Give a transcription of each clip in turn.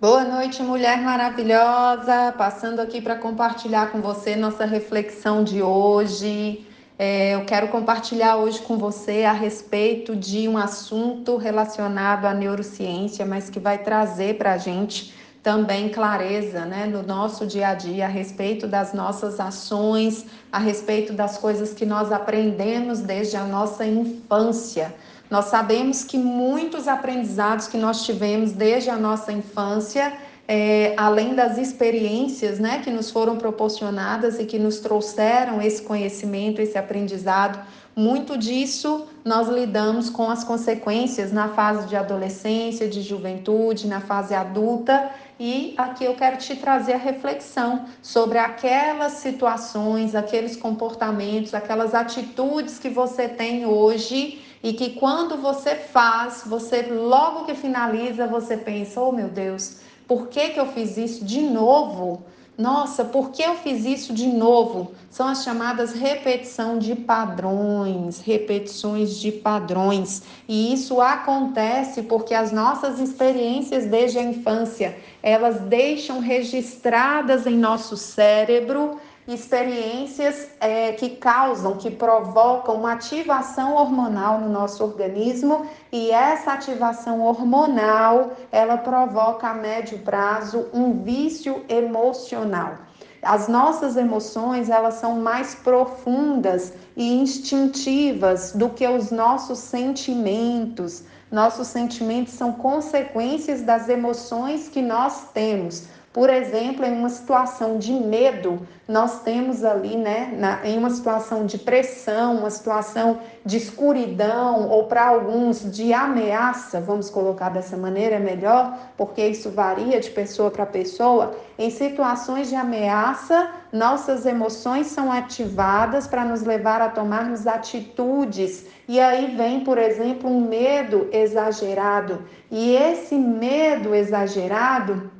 Boa noite, mulher maravilhosa. Passando aqui para compartilhar com você nossa reflexão de hoje. É, eu quero compartilhar hoje com você a respeito de um assunto relacionado à neurociência, mas que vai trazer para a gente também clareza né, no nosso dia a dia a respeito das nossas ações, a respeito das coisas que nós aprendemos desde a nossa infância. Nós sabemos que muitos aprendizados que nós tivemos desde a nossa infância, é, além das experiências né, que nos foram proporcionadas e que nos trouxeram esse conhecimento, esse aprendizado, muito disso nós lidamos com as consequências na fase de adolescência, de juventude, na fase adulta. E aqui eu quero te trazer a reflexão sobre aquelas situações, aqueles comportamentos, aquelas atitudes que você tem hoje e que quando você faz, você logo que finaliza, você pensa: "Oh, meu Deus, por que que eu fiz isso de novo?" Nossa, por que eu fiz isso de novo? São as chamadas repetição de padrões, repetições de padrões. E isso acontece porque as nossas experiências desde a infância, elas deixam registradas em nosso cérebro experiências é, que causam, que provocam uma ativação hormonal no nosso organismo e essa ativação hormonal ela provoca a médio prazo um vício emocional. As nossas emoções elas são mais profundas e instintivas do que os nossos sentimentos. Nossos sentimentos são consequências das emoções que nós temos. Por exemplo, em uma situação de medo, nós temos ali, né, na, em uma situação de pressão, uma situação de escuridão, ou para alguns de ameaça, vamos colocar dessa maneira, é melhor, porque isso varia de pessoa para pessoa. Em situações de ameaça, nossas emoções são ativadas para nos levar a tomarmos atitudes. E aí vem, por exemplo, um medo exagerado. E esse medo exagerado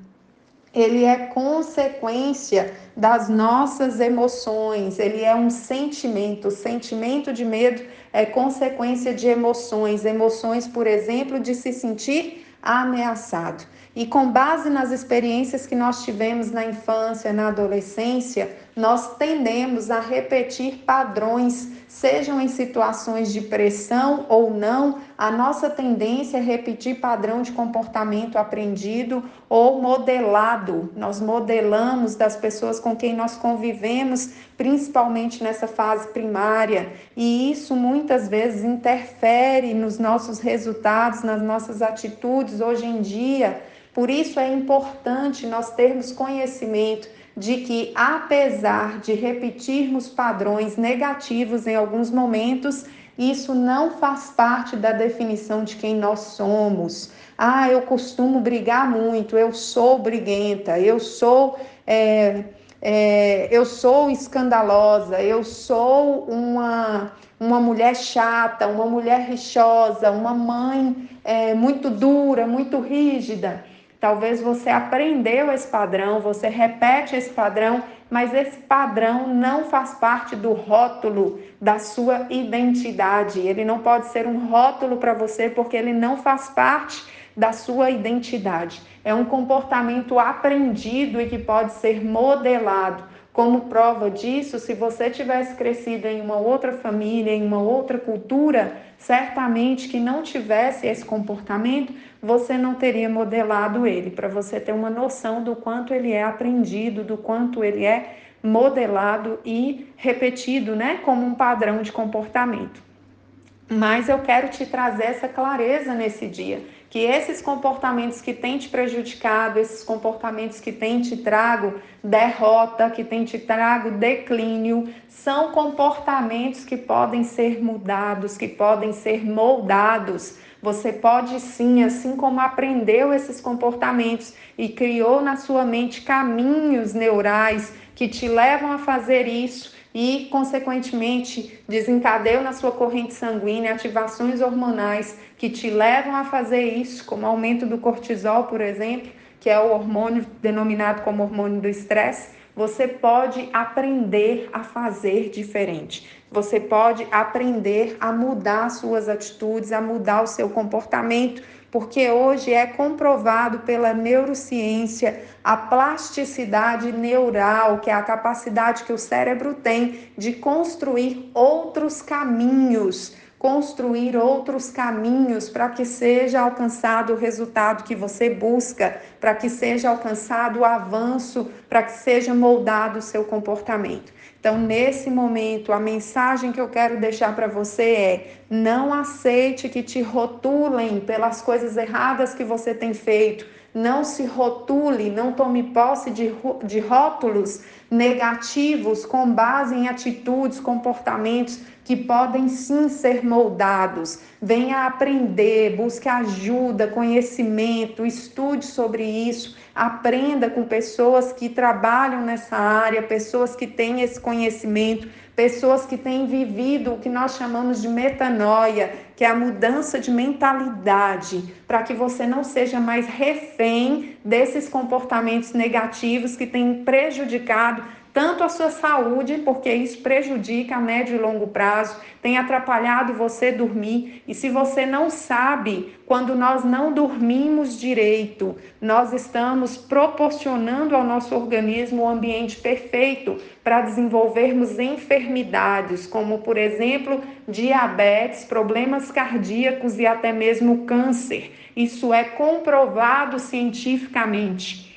ele é consequência das nossas emoções, ele é um sentimento. O sentimento de medo é consequência de emoções, emoções, por exemplo, de se sentir ameaçado. E com base nas experiências que nós tivemos na infância, na adolescência, nós tendemos a repetir padrões, sejam em situações de pressão ou não, a nossa tendência é repetir padrão de comportamento aprendido ou modelado. Nós modelamos das pessoas com quem nós convivemos, principalmente nessa fase primária, e isso muitas vezes interfere nos nossos resultados, nas nossas atitudes hoje em dia. Por isso é importante nós termos conhecimento de que, apesar de repetirmos padrões negativos em alguns momentos, isso não faz parte da definição de quem nós somos. Ah, eu costumo brigar muito, eu sou briguenta, eu sou. É, é, eu sou escandalosa, eu sou uma, uma mulher chata, uma mulher rixosa, uma mãe é, muito dura, muito rígida. Talvez você aprendeu esse padrão, você repete esse padrão, mas esse padrão não faz parte do rótulo da sua identidade. Ele não pode ser um rótulo para você porque ele não faz parte da sua identidade. É um comportamento aprendido e que pode ser modelado. Como prova disso, se você tivesse crescido em uma outra família, em uma outra cultura, certamente que não tivesse esse comportamento, você não teria modelado ele, para você ter uma noção do quanto ele é aprendido, do quanto ele é modelado e repetido, né, como um padrão de comportamento. Mas eu quero te trazer essa clareza nesse dia que esses comportamentos que têm te prejudicado, esses comportamentos que têm te trago derrota, que têm te trago declínio, são comportamentos que podem ser mudados, que podem ser moldados. Você pode sim, assim como aprendeu esses comportamentos e criou na sua mente caminhos neurais que te levam a fazer isso, e, consequentemente, desencadeiam na sua corrente sanguínea ativações hormonais que te levam a fazer isso, como aumento do cortisol, por exemplo, que é o hormônio denominado como hormônio do estresse, você pode aprender a fazer diferente. Você pode aprender a mudar suas atitudes, a mudar o seu comportamento, porque hoje é comprovado pela neurociência a plasticidade neural, que é a capacidade que o cérebro tem de construir outros caminhos construir outros caminhos para que seja alcançado o resultado que você busca, para que seja alcançado o avanço, para que seja moldado o seu comportamento. Então, nesse momento, a mensagem que eu quero deixar para você é: não aceite que te rotulem pelas coisas erradas que você tem feito. Não se rotule, não tome posse de, de rótulos negativos com base em atitudes, comportamentos que podem sim ser moldados. Venha aprender, busque ajuda, conhecimento, estude sobre isso, aprenda com pessoas que trabalham nessa área, pessoas que têm esse conhecimento, pessoas que têm vivido o que nós chamamos de metanoia, que é a mudança de mentalidade, para que você não seja mais refém desses comportamentos negativos que têm prejudicado tanto a sua saúde, porque isso prejudica a médio e longo prazo, tem atrapalhado você dormir. E se você não sabe, quando nós não dormimos direito, nós estamos proporcionando ao nosso organismo um ambiente perfeito para desenvolvermos enfermidades, como, por exemplo, diabetes, problemas cardíacos e até mesmo câncer. Isso é comprovado cientificamente.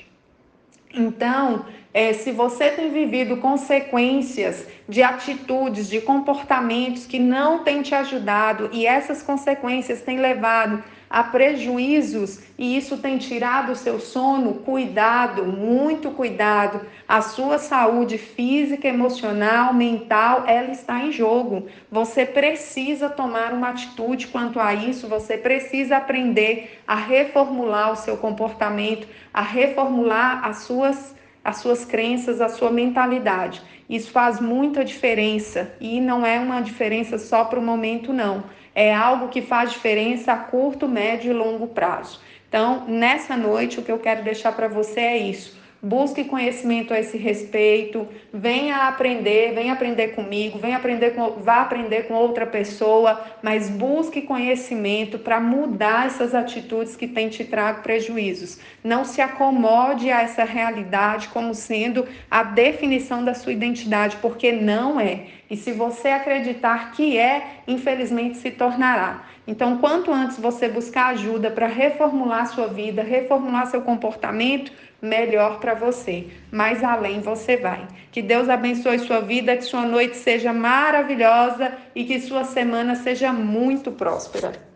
Então, é, se você tem vivido consequências de atitudes, de comportamentos que não têm te ajudado e essas consequências têm levado a prejuízos e isso tem tirado o seu sono, cuidado, muito cuidado. A sua saúde física, emocional, mental, ela está em jogo. Você precisa tomar uma atitude quanto a isso, você precisa aprender a reformular o seu comportamento, a reformular as suas as suas crenças, a sua mentalidade. Isso faz muita diferença e não é uma diferença só para o momento, não. É algo que faz diferença a curto, médio e longo prazo. Então, nessa noite, o que eu quero deixar para você é isso busque conhecimento a esse respeito, venha aprender, venha aprender comigo, venha aprender com, vá aprender com outra pessoa, mas busque conhecimento para mudar essas atitudes que têm te trago prejuízos. Não se acomode a essa realidade como sendo a definição da sua identidade, porque não é. E se você acreditar que é, infelizmente se tornará. Então, quanto antes você buscar ajuda para reformular sua vida, reformular seu comportamento, melhor para você. Mais além você vai. Que Deus abençoe sua vida, que sua noite seja maravilhosa e que sua semana seja muito próspera.